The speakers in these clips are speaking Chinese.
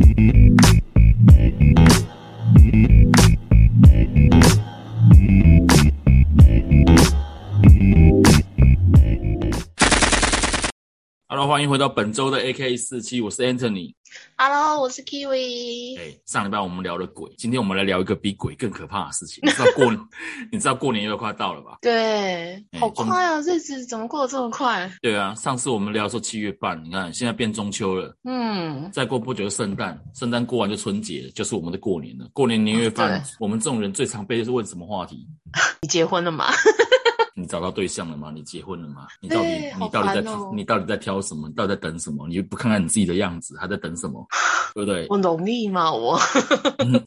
Mm-hmm. 欢迎回到本周的 AK 四七，我是 Anthony。Hello，我是 Kiwi。哎，上礼拜我们聊了鬼，今天我们来聊一个比鬼更可怕的事情。你知道过，你知道过年又快到了吧？对，好快啊！日子怎么过得这么快？对啊，上次我们聊说七月半，你看现在变中秋了。嗯，再过不久就圣诞，圣诞过完就春节，就是我们的过年了。过年年夜饭，我们这种人最常被是问什么话题？你结婚了吗？你找到对象了吗？你结婚了吗？你到底你到底在你到底在挑什么？你到底在等什么？你又不看看你自己的样子，还在等什么？对不对？我容易吗？我、嗯，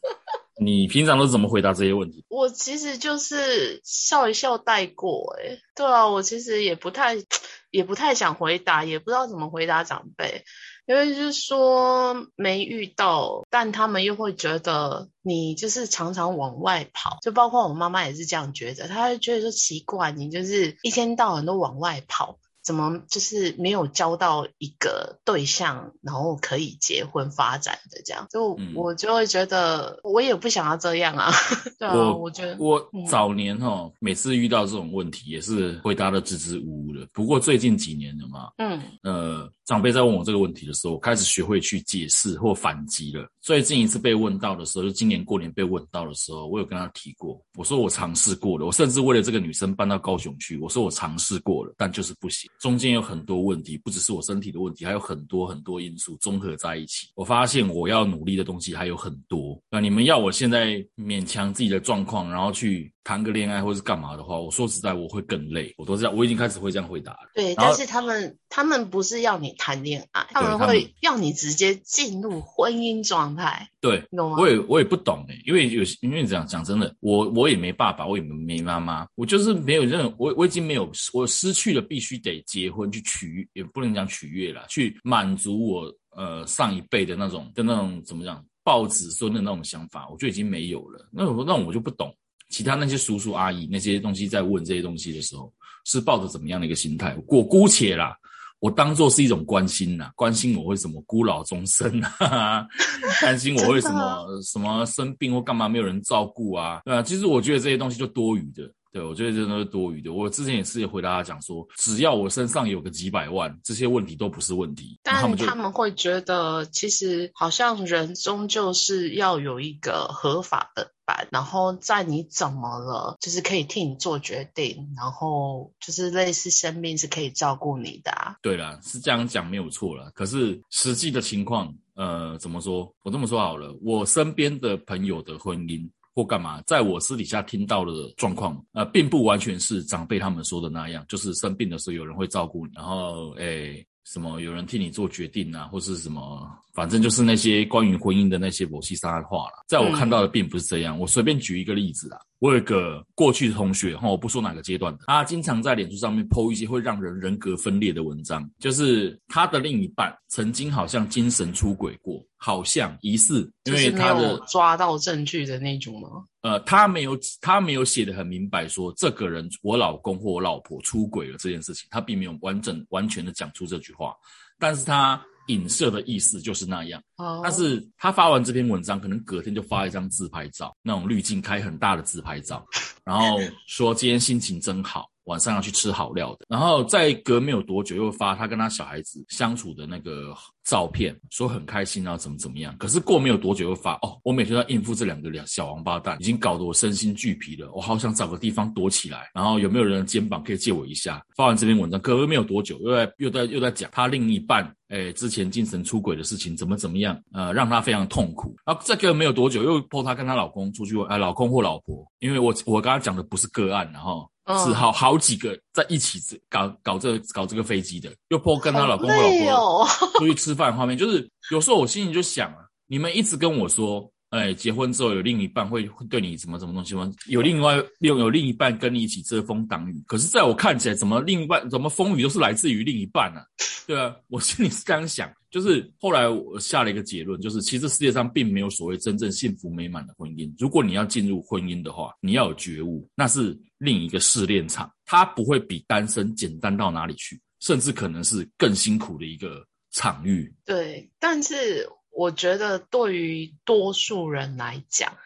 你平常都是怎么回答这些问题？我其实就是笑一笑带过。哎，对啊，我其实也不太 也不太想回答，也不知道怎么回答长辈。因为就是说没遇到，但他们又会觉得你就是常常往外跑，就包括我妈妈也是这样觉得，她会觉得说奇怪，你就是一天到晚都往外跑。怎么就是没有交到一个对象，然后可以结婚发展的这样，就我就会觉得我也不想要这样啊。对啊，我，我觉得我早年哈、哦嗯、每次遇到这种问题也是回答的支支吾吾的。不过最近几年了嘛，嗯呃，长辈在问我这个问题的时候，我开始学会去解释或反击了。最近一次被问到的时候，就今年过年被问到的时候，我有跟他提过，我说我尝试过了，我甚至为了这个女生搬到高雄去，我说我尝试过了，但就是不行。中间有很多问题，不只是我身体的问题，还有很多很多因素综合在一起。我发现我要努力的东西还有很多。那你们要我现在勉强自己的状况，然后去谈个恋爱或是干嘛的话，我说实在我会更累。我都这样，我已经开始会这样回答了。对，但是他们他们不是要你谈恋爱，他们会要你直接进入婚姻状态。对，我也我也不懂诶，因为有因为这样讲真的，我我也没爸爸，我也没妈妈，我就是没有任我我已经没有我失去了必须得结婚去取，也不能讲取悦啦，去满足我呃上一辈的那种的那种怎么讲抱子孙的那种想法，我就已经没有了。那我那我就不懂，其他那些叔叔阿姨那些东西在问这些东西的时候，是抱着怎么样的一个心态？我姑且啦。我当做是一种关心呐、啊，关心我会什么孤老终生啊，担心我会什么什么生病或干嘛没有人照顾啊，对啊，其实我觉得这些东西就多余的，对，我觉得这都是多余的。我之前也是回答他讲说，只要我身上有个几百万，这些问题都不是问题。但他们就他们会觉得，其实好像人终究是要有一个合法的。然后在你怎么了，就是可以替你做决定，然后就是类似生命是可以照顾你的啊。对啦，是这样讲没有错啦。可是实际的情况，呃，怎么说？我这么说好了，我身边的朋友的婚姻或干嘛，在我私底下听到的状况，呃，并不完全是长辈他们说的那样，就是生病的时候有人会照顾你，然后，诶什么有人替你做决定啊，或是什么，反正就是那些关于婚姻的那些婆媳沙话了。在我看到的并不是这样。嗯、我随便举一个例子啊，我有一个过去的同学哈，我不说哪个阶段的，他经常在脸书上面 po 一些会让人人格分裂的文章，就是他的另一半曾经好像精神出轨过，好像疑似，因为他的、抓到证据的那种吗？呃，他没有，他没有写的很明白说，说这个人我老公或我老婆出轨了这件事情，他并没有完整完全的讲出这句话，但是他影射的意思就是那样。哦，但是他发完这篇文章，可能隔天就发一张自拍照，那种滤镜开很大的自拍照，然后说今天心情真好。晚上要去吃好料的，然后再隔没有多久又发他跟他小孩子相处的那个照片，说很开心啊，怎么怎么样。可是过没有多久又发哦，我每天要应付这两个两小王八蛋，已经搞得我身心俱疲了，我好想找个地方躲起来。然后有没有人的肩膀可以借我一下？发完这篇文章，隔没有多久又在又在又在讲他另一半诶之前精神出轨的事情怎么怎么样，呃让他非常痛苦。然后再隔没有多久又 po 他跟他老公出去，呃老公或老婆，因为我我刚刚讲的不是个案，然后。是好好几个在一起搞搞这、搞这个飞机的，又 po 跟她老公和老婆 出去吃饭画面，就是有时候我心里就想啊，你们一直跟我说，哎，结婚之后有另一半会会对你什么什么东西吗？有另外有有另一半跟你一起遮风挡雨，可是在我看起来，怎么另一半怎么风雨都是来自于另一半呢？对啊，我心里是这样想。就是后来我下了一个结论，就是其实世界上并没有所谓真正幸福美满的婚姻。如果你要进入婚姻的话，你要有觉悟，那是另一个试炼场，它不会比单身简单到哪里去，甚至可能是更辛苦的一个场域。对，但是我觉得对于多数人来讲，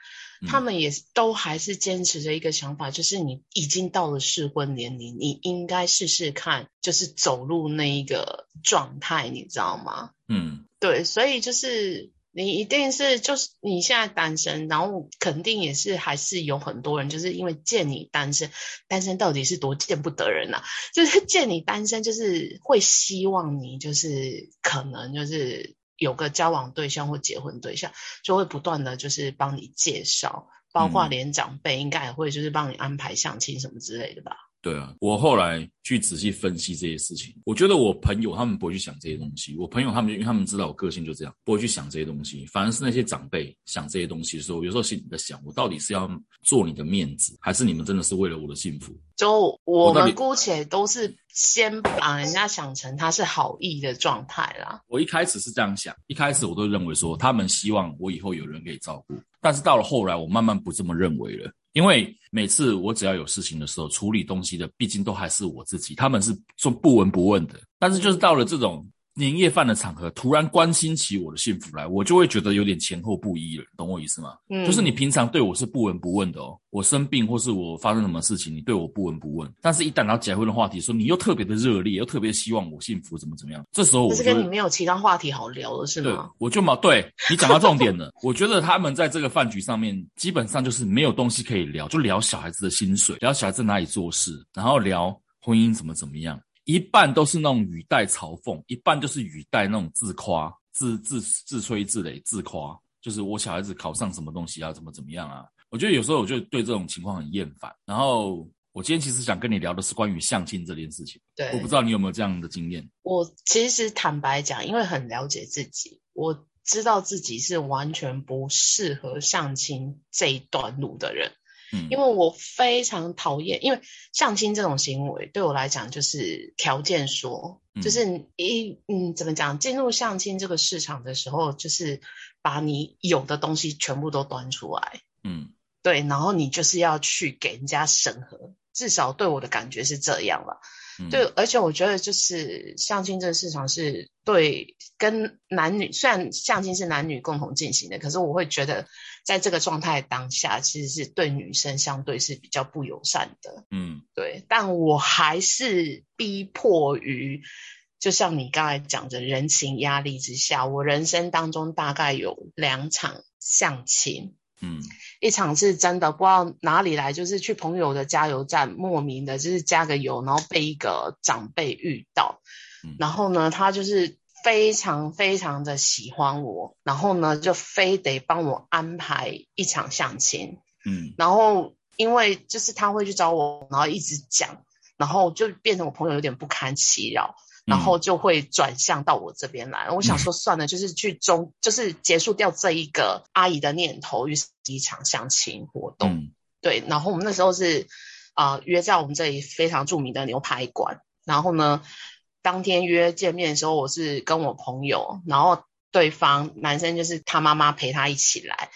他们也都还是坚持着一个想法，就是你已经到了适婚年龄，你应该试试看，就是走入那一个状态，你知道吗？嗯，对，所以就是你一定是就是你现在单身，然后肯定也是还是有很多人，就是因为见你单身，单身到底是多见不得人呐、啊，就是见你单身，就是会希望你就是可能就是。有个交往对象或结婚对象，就会不断的就是帮你介绍，包括连长辈应该也会就是帮你安排相亲什么之类的吧。对啊，我后来去仔细分析这些事情，我觉得我朋友他们不会去想这些东西。我朋友他们因为他们知道我个性就这样，不会去想这些东西。反而是那些长辈想这些东西的时候，有时候心里在想，我到底是要做你的面子，还是你们真的是为了我的幸福？就我们姑且都是先把人家想成他是好意的状态啦。我一开始是这样想，一开始我都认为说他们希望我以后有人可以照顾，但是到了后来，我慢慢不这么认为了。因为每次我只要有事情的时候，处理东西的毕竟都还是我自己，他们是说不闻不问的。但是就是到了这种。年夜饭的场合，突然关心起我的幸福来，我就会觉得有点前后不一了，懂我意思吗？嗯，就是你平常对我是不闻不问的哦，我生病或是我发生什么事情，你对我不闻不问，但是一旦到结婚的话题说，你又特别的热烈，又特别希望我幸福，怎么怎么样？这时候我是跟你没有其他话题好聊了，是吗？对，我就嘛，对你讲到重点了。我觉得他们在这个饭局上面，基本上就是没有东西可以聊，就聊小孩子的薪水，聊小孩子在哪里做事，然后聊婚姻怎么怎么样。一半都是那种语带嘲讽，一半就是语带那种自夸、自自自吹自擂、自夸，就是我小孩子考上什么东西啊，怎么怎么样啊？我觉得有时候我就对这种情况很厌烦。然后我今天其实想跟你聊的是关于相亲这件事情。对，我不知道你有没有这样的经验。我其实坦白讲，因为很了解自己，我知道自己是完全不适合相亲这一段路的人。嗯，因为我非常讨厌，因为相亲这种行为对我来讲就是条件说，嗯、就是一嗯怎么讲，进入相亲这个市场的时候，就是把你有的东西全部都端出来，嗯，对，然后你就是要去给人家审核，至少对我的感觉是这样了。对，而且我觉得就是相亲这个市场是对跟男女，虽然相亲是男女共同进行的，可是我会觉得在这个状态当下，其实是对女生相对是比较不友善的。嗯，对，但我还是逼迫于，就像你刚才讲的人情压力之下，我人生当中大概有两场相亲。嗯，一场是真的不知道哪里来，就是去朋友的加油站，莫名的就是加个油，然后被一个长辈遇到，嗯，然后呢，他就是非常非常的喜欢我，然后呢，就非得帮我安排一场相亲，嗯，然后因为就是他会去找我，然后一直讲，然后就变成我朋友有点不堪其扰。然后就会转向到我这边来，我想说算了，就是去中，就是结束掉这一个阿姨的念头，于是一场相亲活动。嗯、对，然后我们那时候是啊、呃、约在我们这里非常著名的牛排馆，然后呢，当天约见面的时候，我是跟我朋友，然后对方男生就是他妈妈陪他一起来，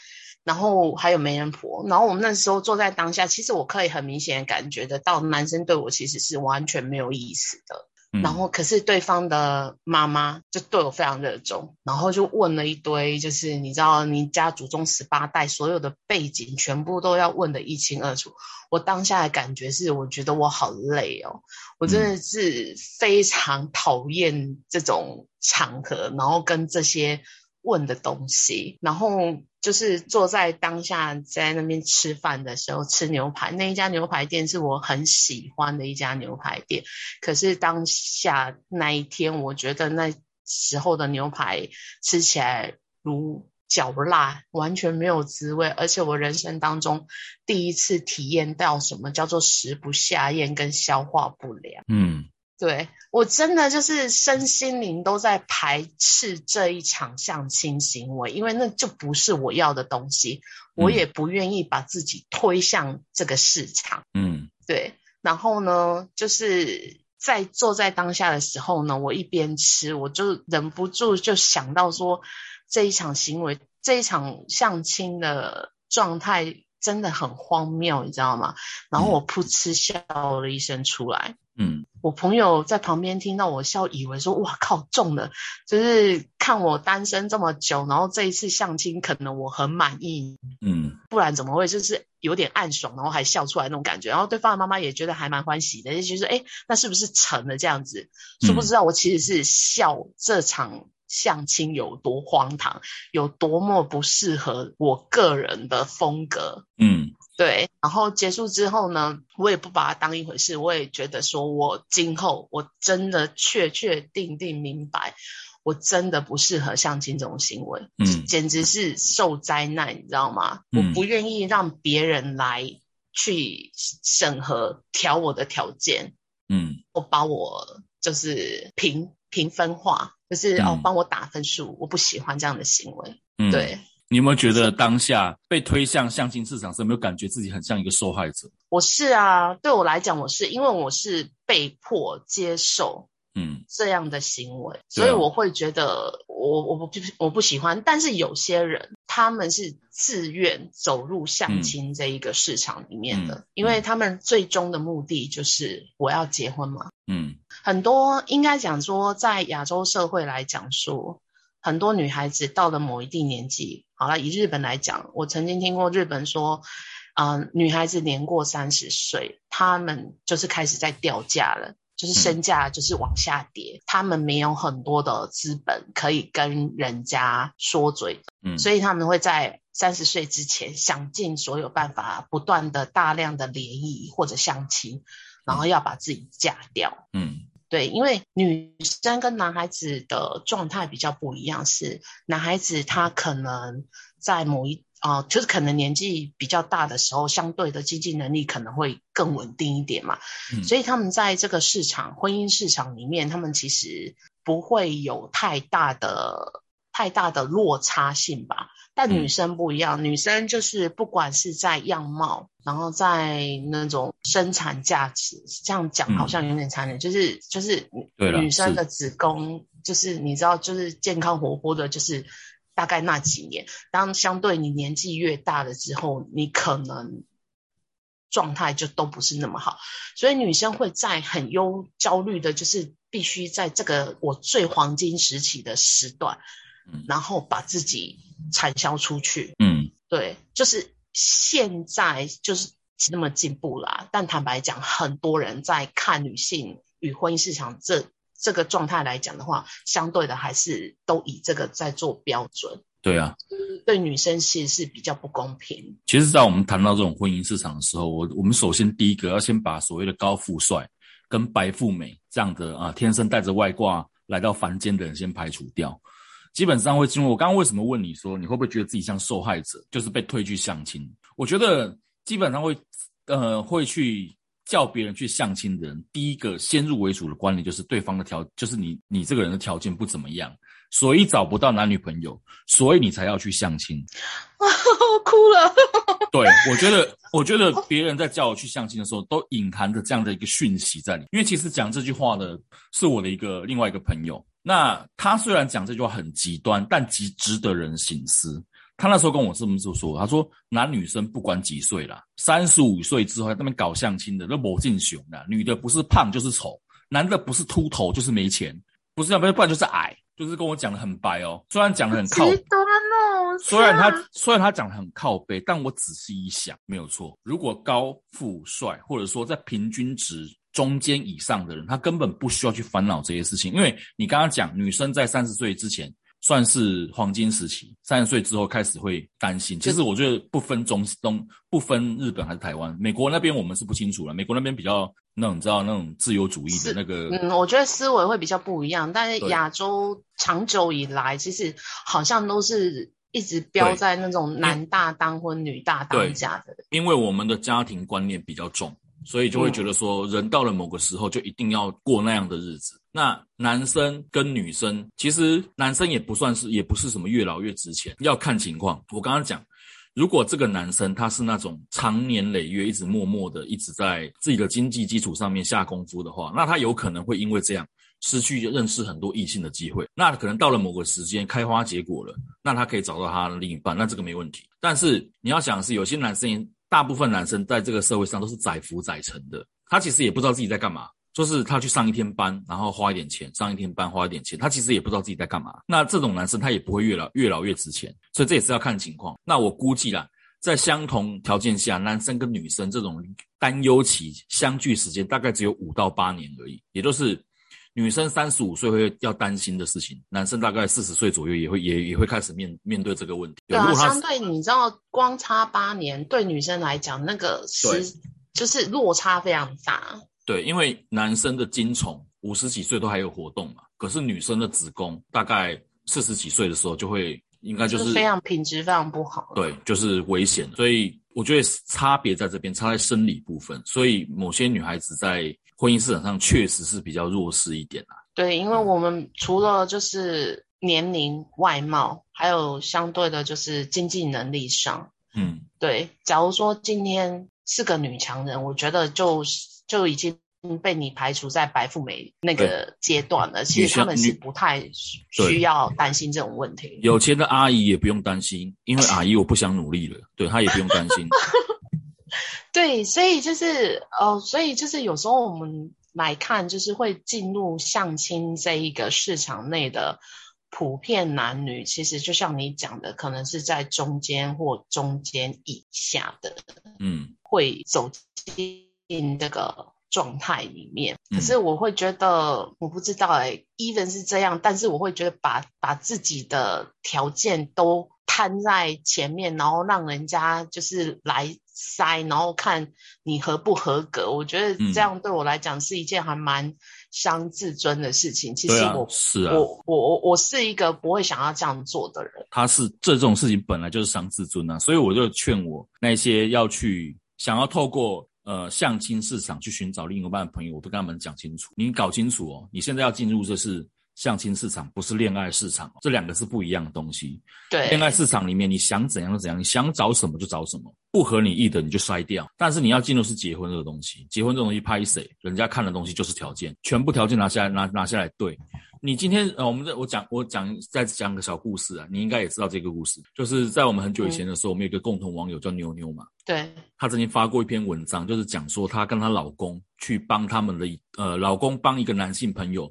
然后还有媒人婆，然后我们那时候坐在当下，其实我可以很明显的感觉得到，男生对我其实是完全没有意思的。然后，可是对方的妈妈就对我非常热衷，然后就问了一堆，就是你知道，你家祖宗十八代所有的背景全部都要问得一清二楚。我当下的感觉是，我觉得我好累哦，我真的是非常讨厌这种场合，然后跟这些。问的东西，然后就是坐在当下在那边吃饭的时候吃牛排，那一家牛排店是我很喜欢的一家牛排店，可是当下那一天，我觉得那时候的牛排吃起来如嚼蜡，完全没有滋味，而且我人生当中第一次体验到什么叫做食不下咽跟消化不良。嗯。对，我真的就是身心灵都在排斥这一场相亲行为，因为那就不是我要的东西，我也不愿意把自己推向这个市场。嗯，对。然后呢，就是在坐在当下的时候呢，我一边吃，我就忍不住就想到说，这一场行为，这一场相亲的状态真的很荒谬，你知道吗？然后我噗嗤笑了一声出来。嗯，我朋友在旁边听到我笑，以为说哇靠中了，就是看我单身这么久，然后这一次相亲可能我很满意，嗯，不然怎么会？就是有点暗爽，然后还笑出来那种感觉，然后对方的妈妈也觉得还蛮欢喜的，就觉得哎，那是不是成了这样子？殊不知道我其实是笑这场相亲有多荒唐，有多么不适合我个人的风格，嗯。对，然后结束之后呢，我也不把它当一回事，我也觉得说，我今后我真的确确定定明白，我真的不适合相亲这种行为，嗯，简直是受灾难，你知道吗？嗯，我不愿意让别人来去审核调我的条件，嗯，我把我就是评评分化，就是、嗯、哦帮我打分数，我不喜欢这样的行为，嗯，对。你有没有觉得当下被推向相亲市场时，有没有感觉自己很像一个受害者？我是啊，对我来讲，我是因为我是被迫接受，嗯，这样的行为，嗯、所以我会觉得我我不我不喜欢。但是有些人他们是自愿走入相亲这一个市场里面的，嗯、因为他们最终的目的就是我要结婚嘛。嗯，很多应该讲说，在亚洲社会来讲说。很多女孩子到了某一定年纪，好了，以日本来讲，我曾经听过日本说，嗯、呃，女孩子年过三十岁，她们就是开始在掉价了，就是身价就是往下跌，她、嗯、们没有很多的资本可以跟人家说嘴，嗯，所以他们会在三十岁之前想尽所有办法，不断的大量的联谊或者相亲，然后要把自己嫁掉，嗯。对，因为女生跟男孩子的状态比较不一样，是男孩子他可能在某一啊、呃，就是可能年纪比较大的时候，相对的经济能力可能会更稳定一点嘛，嗯、所以他们在这个市场婚姻市场里面，他们其实不会有太大的太大的落差性吧。但女生不一样，嗯、女生就是不管是在样貌，然后在那种生产价值，这样讲好像有点残忍，嗯、就是就是女生的子宫，就是你知道，就是健康活泼的，就是大概那几年。当相对你年纪越大了之后，你可能状态就都不是那么好，所以女生会在很忧焦虑的，就是必须在这个我最黄金时期的时段。然后把自己产销出去，嗯，对，就是现在就是那么进步啦。但坦白讲，很多人在看女性与婚姻市场这这个状态来讲的话，相对的还是都以这个在做标准。对啊，对女生其实是比较不公平。其实，在我们谈到这种婚姻市场的时候，我我们首先第一个要先把所谓的高富帅跟白富美这样的啊，天生带着外挂来到凡间的人先排除掉。基本上会进入。我刚刚为什么问你说你会不会觉得自己像受害者，就是被推去相亲？我觉得基本上会，呃，会去叫别人去相亲的人，第一个先入为主的观念就是对方的条，就是你你这个人的条件不怎么样，所以找不到男女朋友，所以你才要去相亲。哇，我哭了。对，我觉得，我觉得别人在叫我去相亲的时候，都隐含着这样的一个讯息在里面。因为其实讲这句话的是我的一个另外一个朋友。那他虽然讲这句话很极端，但极值得人省思。他那时候跟我这么说，他说男女生不管几岁啦，三十五岁之后在那边搞相亲的，那魔镜熊的，女的不是胖就是丑，男的不是秃头就是没钱，不是要不然就是矮，就是跟我讲的很白哦。虽然讲的很靠极端哦，虽然他虽然他讲的很靠背，但我仔细一想，没有错。如果高富帅，或者说在平均值。中间以上的人，他根本不需要去烦恼这些事情，因为你刚刚讲，女生在三十岁之前算是黄金时期，三十岁之后开始会担心。其实我觉得不分中东，不分日本还是台湾，美国那边我们是不清楚了。美国那边比较那种你知道那种自由主义的那个，嗯，我觉得思维会比较不一样。但是亚洲长久以来，其实好像都是一直标在那种男大当婚，女大当嫁的。因为我们的家庭观念比较重。所以就会觉得说，人到了某个时候就一定要过那样的日子。那男生跟女生，其实男生也不算是，也不是什么越老越值钱，要看情况。我刚刚讲，如果这个男生他是那种长年累月一直默默的一直在自己的经济基础上面下功夫的话，那他有可能会因为这样失去认识很多异性的机会。那可能到了某个时间开花结果了，那他可以找到他的另一半，那这个没问题。但是你要想是，有些男生。大部分男生在这个社会上都是载浮载沉的，他其实也不知道自己在干嘛，就是他去上一天班，然后花一点钱，上一天班花一点钱，他其实也不知道自己在干嘛。那这种男生他也不会越老越老越值钱，所以这也是要看情况。那我估计啦，在相同条件下，男生跟女生这种担忧期相聚时间大概只有五到八年而已，也就是女生三十五岁会要担心的事情，男生大概四十岁左右也会也也会开始面面对这个问题。对啊，相对你知道，光差八年对女生来讲，那个是就是落差非常大。对，因为男生的精虫五十几岁都还有活动嘛，可是女生的子宫大概四十几岁的时候就会，应该就是，就是非常品质非常不好。对，就是危险。所以我觉得差别在这边，差在生理部分。所以某些女孩子在婚姻市场上确实是比较弱势一点啦。对，因为我们除了就是年龄、外貌，还有相对的就是经济能力上，嗯，对。假如说今天是个女强人，我觉得就。就已经被你排除在白富美那个阶段了。其实他们是不太需要担心这种问题。有钱的阿姨也不用担心，因为阿姨我不想努力了，对，她也不用担心。对，所以就是呃，所以就是有时候我们来看，就是会进入相亲这一个市场内的普遍男女，其实就像你讲的，可能是在中间或中间以下的，嗯，会走进。这个状态里面，可是我会觉得，嗯、我不知道哎、欸，even 是这样，但是我会觉得把把自己的条件都摊在前面，然后让人家就是来塞，然后看你合不合格。我觉得这样对我来讲是一件还蛮伤自尊的事情。嗯、其实我是啊，我我我我是一个不会想要这样做的人。他是这种事情本来就是伤自尊啊，所以我就劝我那些要去想要透过。呃，相亲市场去寻找另一半的朋友，我都跟他们讲清楚。你搞清楚哦，你现在要进入这是相亲市场，不是恋爱市场，这两个是不一样的东西。对，恋爱市场里面你想怎样就怎样，你想找什么就找什么，不合你意的你就筛掉。但是你要进入是结婚这个东西，结婚这东西拍谁，人家看的东西就是条件，全部条件拿下来拿拿下来对。你今天呃，我们这我讲我讲再讲个小故事啊，你应该也知道这个故事，就是在我们很久以前的时候，嗯、我们有一个共同网友叫妞妞嘛，对，她曾经发过一篇文章，就是讲说她跟她老公去帮他们的呃老公帮一个男性朋友，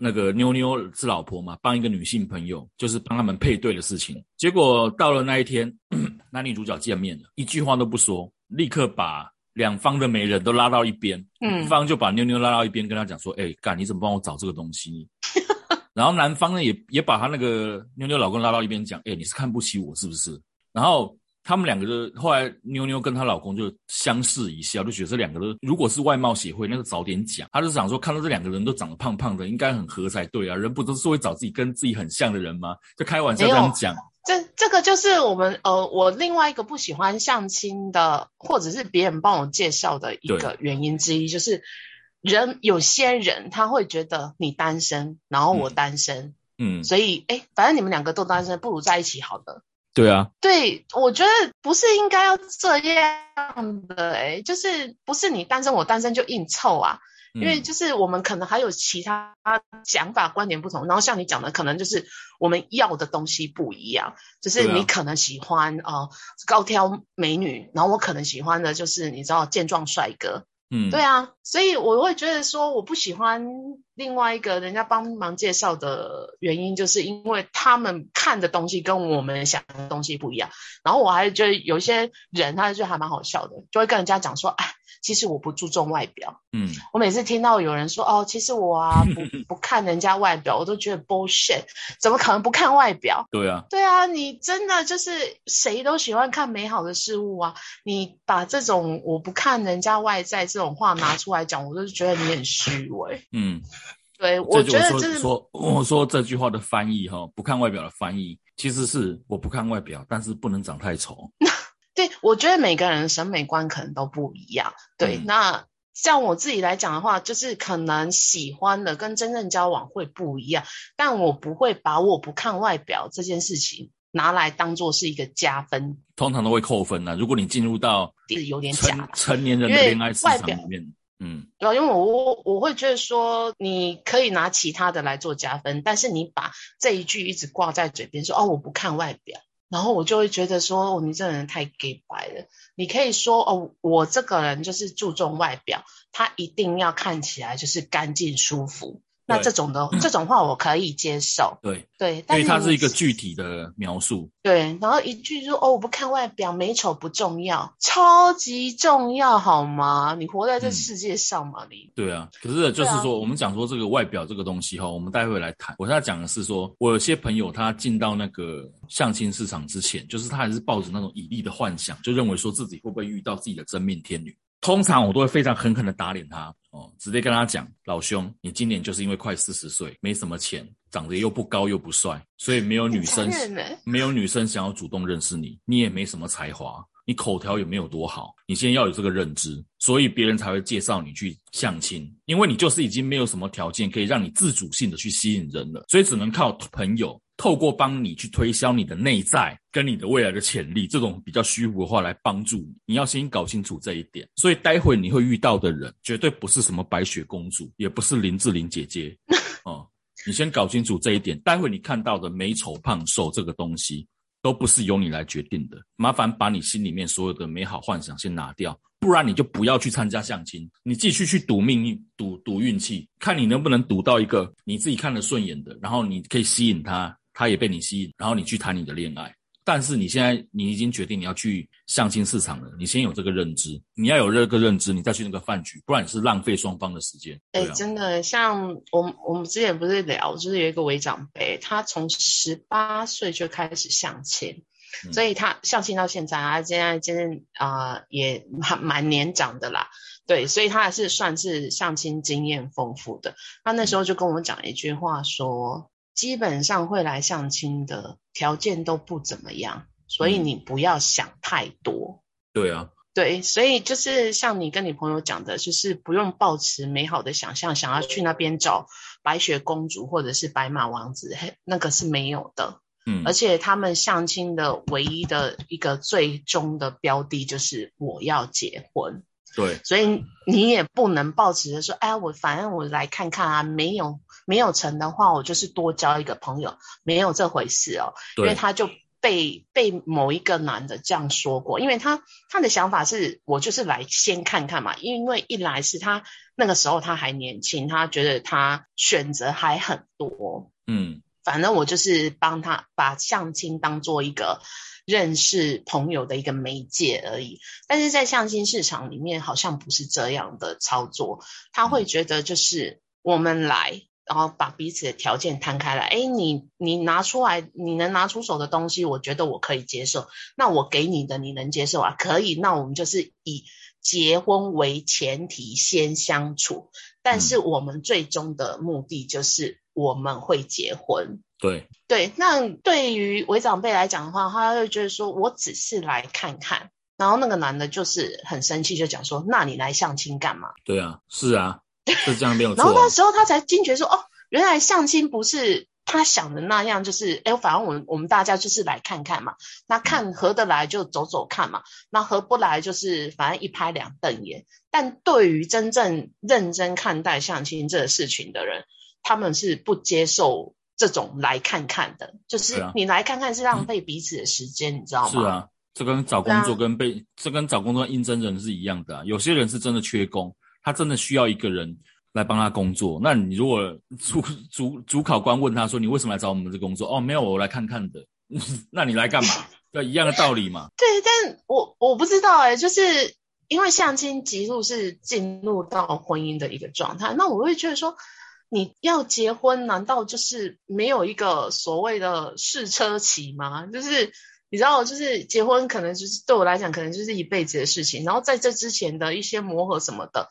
那个妞妞是老婆嘛，帮一个女性朋友，就是帮他们配对的事情，结果到了那一天，男女主角见面了，一句话都不说，立刻把。两方的媒人都拉到一边，嗯，女方就把妞妞拉到一边，跟他讲说：“哎、欸，干，你怎么帮我找这个东西？” 然后男方呢，也也把他那个妞妞老公拉到一边，讲：“哎、欸，你是看不起我是不是？”然后他们两个就后来妞妞跟她老公就相视一笑，就觉得这两个都如果是外貌协会，那个早点讲。他就想说，看到这两个人都长得胖胖的，应该很合才对啊，人不都是会找自己跟自己很像的人吗？就开玩笑这样讲。这这个就是我们呃，我另外一个不喜欢相亲的，或者是别人帮我介绍的一个原因之一，就是人有些人他会觉得你单身，然后我单身，嗯，嗯，所以哎，反正你们两个都单身，不如在一起好了。对啊，对，我觉得不是应该要这样的，哎，就是不是你单身我单身就硬凑啊。因为就是我们可能还有其他想法、观点不同，然后像你讲的，可能就是我们要的东西不一样。就是你可能喜欢啊、呃、高挑美女，然后我可能喜欢的就是你知道健壮帅哥。嗯，对啊，所以我会觉得说我不喜欢另外一个人家帮忙介绍的原因，就是因为他们看的东西跟我们想的东西不一样。然后我还觉得有些人，他就还蛮好笑的，就会跟人家讲说，哎。其实我不注重外表，嗯，我每次听到有人说哦，其实我啊 不不看人家外表，我都觉得 bullshit，怎么可能不看外表？对啊，对啊，你真的就是谁都喜欢看美好的事物啊，你把这种我不看人家外在这种话拿出来讲，我都觉得你很虚伪。嗯，对，我觉得这是说我说这句话的翻译哈，不看外表的翻译其实是我不看外表，但是不能长太丑。对，我觉得每个人的审美观可能都不一样。对，嗯、那像我自己来讲的话，就是可能喜欢的跟真正交往会不一样，但我不会把我不看外表这件事情拿来当做是一个加分。通常都会扣分的、啊。如果你进入到是有点假成年人的恋爱市场里面，嗯，对啊，因为我我我会觉得说，你可以拿其他的来做加分，但是你把这一句一直挂在嘴边说哦，我不看外表。然后我就会觉得说，哦，你这个人太 gay 白了。你可以说，哦，我这个人就是注重外表，他一定要看起来就是干净舒服。那这种的这种话我可以接受，对对，因为它是一个具体的描述。对，然后一句说哦，我不看外表，美丑不重要，超级重要，好吗？你活在这世界上嘛，你、嗯。对啊，可是就是说，啊、我们讲说这个外表这个东西哈，我们待会来谈。我现在讲的是说，我有些朋友他进到那个相亲市场之前，就是他还是抱着那种以利的幻想，就认为说自己会不会遇到自己的真命天女。通常我都会非常狠狠的打脸他哦，直接跟他讲：老兄，你今年就是因为快四十岁，没什么钱，长得又不高又不帅，所以没有女生没有女生想要主动认识你，你也没什么才华，你口条也没有多好，你先要有这个认知，所以别人才会介绍你去相亲，因为你就是已经没有什么条件可以让你自主性的去吸引人了，所以只能靠朋友。透过帮你去推销你的内在跟你的未来的潜力，这种比较虚无的话来帮助你，你要先搞清楚这一点。所以待会你会遇到的人，绝对不是什么白雪公主，也不是林志玲姐姐哦。你先搞清楚这一点，待会你看到的美丑胖瘦这个东西，都不是由你来决定的。麻烦把你心里面所有的美好幻想先拿掉，不然你就不要去参加相亲，你继续去赌命运、赌赌运气，看你能不能赌到一个你自己看得顺眼的，然后你可以吸引他。他也被你吸引，然后你去谈你的恋爱。但是你现在你已经决定你要去相亲市场了，你先有这个认知，你要有这个认知，你再去那个饭局，不然你是浪费双方的时间。哎、啊，真的，像我们我们之前不是聊，就是有一个伪长辈，他从十八岁就开始相亲，嗯、所以他相亲到现在，他现在真的啊也蛮蛮年长的啦。对，所以他还是算是相亲经验丰富的。他那时候就跟我们讲一句话说。基本上会来相亲的条件都不怎么样，所以你不要想太多。对啊，对，所以就是像你跟你朋友讲的，就是不用抱持美好的想象，想要去那边找白雪公主或者是白马王子，那个是没有的。嗯，而且他们相亲的唯一的一个最终的标的就是我要结婚。对，所以你也不能抱持着说，哎，我反正我来看看啊，没有。没有成的话，我就是多交一个朋友，没有这回事哦。因为他就被被某一个男的这样说过，因为他他的想法是我就是来先看看嘛，因为一来是他那个时候他还年轻，他觉得他选择还很多，嗯，反正我就是帮他把相亲当做一个认识朋友的一个媒介而已。但是在相亲市场里面，好像不是这样的操作，他会觉得就是我们来。然后把彼此的条件摊开来，哎，你你拿出来，你能拿出手的东西，我觉得我可以接受。那我给你的，你能接受啊？可以，那我们就是以结婚为前提先相处。但是我们最终的目的就是我们会结婚。对对，那对于伪长辈来讲的话，他会觉得说我只是来看看。然后那个男的就是很生气，就讲说，那你来相亲干嘛？对啊，是啊。是这样没有错，然后那时候他才惊觉说：“哦，原来相亲不是他想的那样，就是哎，反正我们我们大家就是来看看嘛，那看合得来就走走看嘛，那合不来就是反正一拍两瞪眼。但对于真正认真看待相亲这个事情的人，他们是不接受这种来看看的，就是你来看看是浪费彼此的时间，啊、你知道吗？是啊，这跟找工作跟被、啊、这跟找工作应征人是一样的、啊，有些人是真的缺工。”他真的需要一个人来帮他工作。那你如果主主主考官问他说：“你为什么来找我们这工作？”哦，没有，我来看看的。那你来干嘛？对，一样的道理嘛。对，但我我不知道哎、就是因为相亲极速是进入到婚姻的一个状态。那我会觉得说，你要结婚，难道就是没有一个所谓的试车期吗？就是你知道，就是结婚可能就是对我来讲，可能就是一辈子的事情。然后在这之前的一些磨合什么的。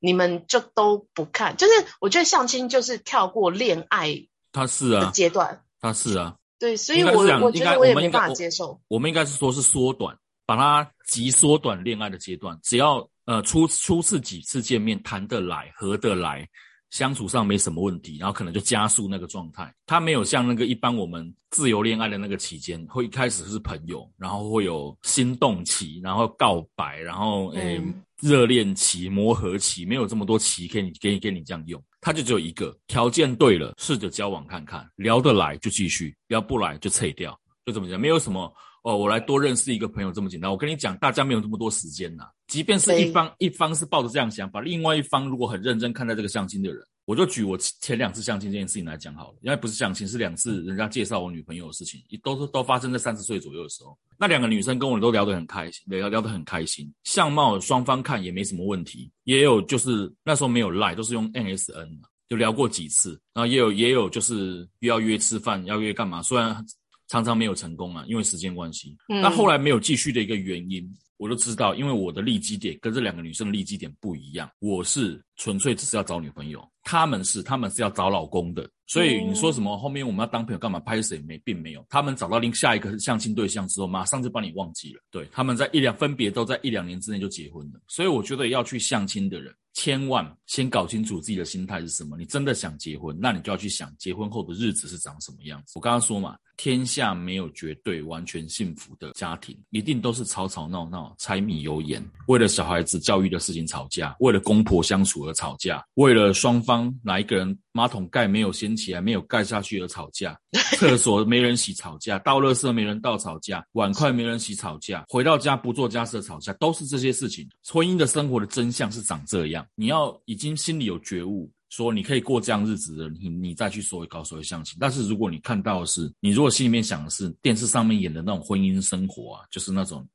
你们就都不看，就是我觉得相亲就是跳过恋爱，他是啊阶段，他是啊，对，所以我我觉得我也没办法接受。我，我们应该是说是缩短，把它极缩短恋爱的阶段，只要呃初初次几次见面谈得来、合得来。相处上没什么问题，然后可能就加速那个状态。他没有像那个一般我们自由恋爱的那个期间，会一开始是朋友，然后会有心动期，然后告白，然后诶、热恋期、磨合期，没有这么多期给你给给你这样用。他就只有一个条件对了，试着交往看看，聊得来就继续，聊不来就撤掉。就这么讲，没有什么哦，我来多认识一个朋友这么简单。我跟你讲，大家没有这么多时间呐。即便是一方一方是抱着这样想法，另外一方如果很认真看待这个相亲的人，我就举我前两次相亲这件事情来讲好了，因为不是相亲，是两次人家介绍我女朋友的事情，都是都发生在三十岁左右的时候。那两个女生跟我都聊得很开心，聊聊得很开心，相貌双方看也没什么问题，也有就是那时候没有赖，都是用 NSN 就聊过几次，然后也有也有就是又要约吃饭，要约干嘛，虽然常常没有成功啊，因为时间关系。那、嗯、后来没有继续的一个原因。我都知道，因为我的利基点跟这两个女生的利基点不一样。我是纯粹只是要找女朋友，他们是他们是要找老公的。所以你说什么后面我们要当朋友干嘛？拍谁没，并没有。他们找到另下一个相亲对象之后，马上就把你忘记了。对，他们在一两分别都在一两年之内就结婚了。所以我觉得要去相亲的人，千万先搞清楚自己的心态是什么。你真的想结婚，那你就要去想结婚后的日子是长什么样子。我刚刚说嘛，天下没有绝对完全幸福的家庭，一定都是吵吵闹闹、柴米油盐，为了小孩子教育的事情吵架，为了公婆相处而吵架，为了双方哪一个人马桶盖没有掀起来、没有盖下去而吵架，厕所没人洗吵架，倒垃圾没人倒吵架，碗筷没人洗吵架，回到家不做家事吵架，都是这些事情。婚姻的生活的真相是长这样，你要已经心里有觉悟，说你可以过这样日子的，你你再去所谓搞所谓相亲。但是如果你看到的是，你如果心里面想的是电视上面演的那种婚姻生活啊，就是那种，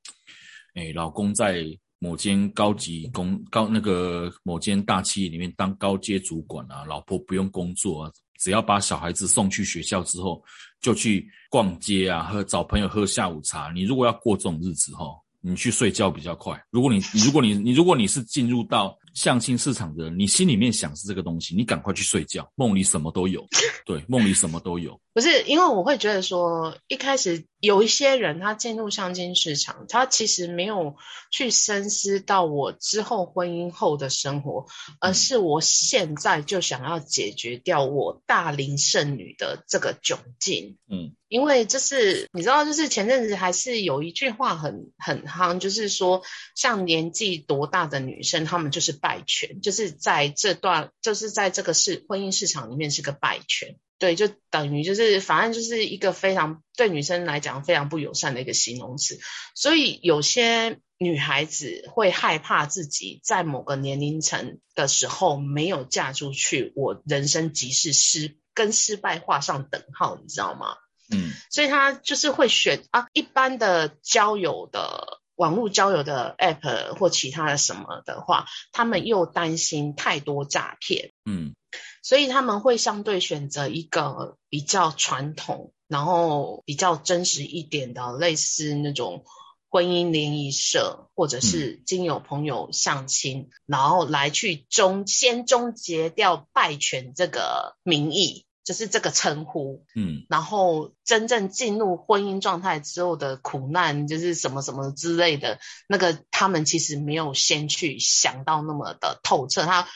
哎，老公在。某间高级公高那个某间大企业里面当高阶主管啊，老婆不用工作啊，只要把小孩子送去学校之后，就去逛街啊，喝找朋友喝下午茶。你如果要过这种日子哈，你去睡觉比较快。如果你如果你你如果你是进入到相亲市场的人，你心里面想是这个东西，你赶快去睡觉，梦里什么都有。对，梦里什么都有。不是，因为我会觉得说，一开始有一些人他进入相亲市场，他其实没有去深思到我之后婚姻后的生活，而是我现在就想要解决掉我大龄剩女的这个窘境。嗯，因为就是你知道，就是前阵子还是有一句话很很夯，就是说，像年纪多大的女生，她们就是败犬，就是在这段，就是在这个市婚姻市场里面是个败权。对，就等于就是，反正就是一个非常对女生来讲非常不友善的一个形容词。所以有些女孩子会害怕自己在某个年龄层的时候没有嫁出去，我人生即是失，跟失败画上等号，你知道吗？嗯，所以她就是会选啊，一般的交友的网络交友的 app 或其他的什么的话，他们又担心太多诈骗。嗯。所以他们会相对选择一个比较传统，然后比较真实一点的，类似那种婚姻联谊社，或者是经友朋友相亲，嗯、然后来去终先终结掉拜权这个名义，就是这个称呼。嗯，然后真正进入婚姻状态之后的苦难，就是什么什么之类的，那个他们其实没有先去想到那么的透彻，他。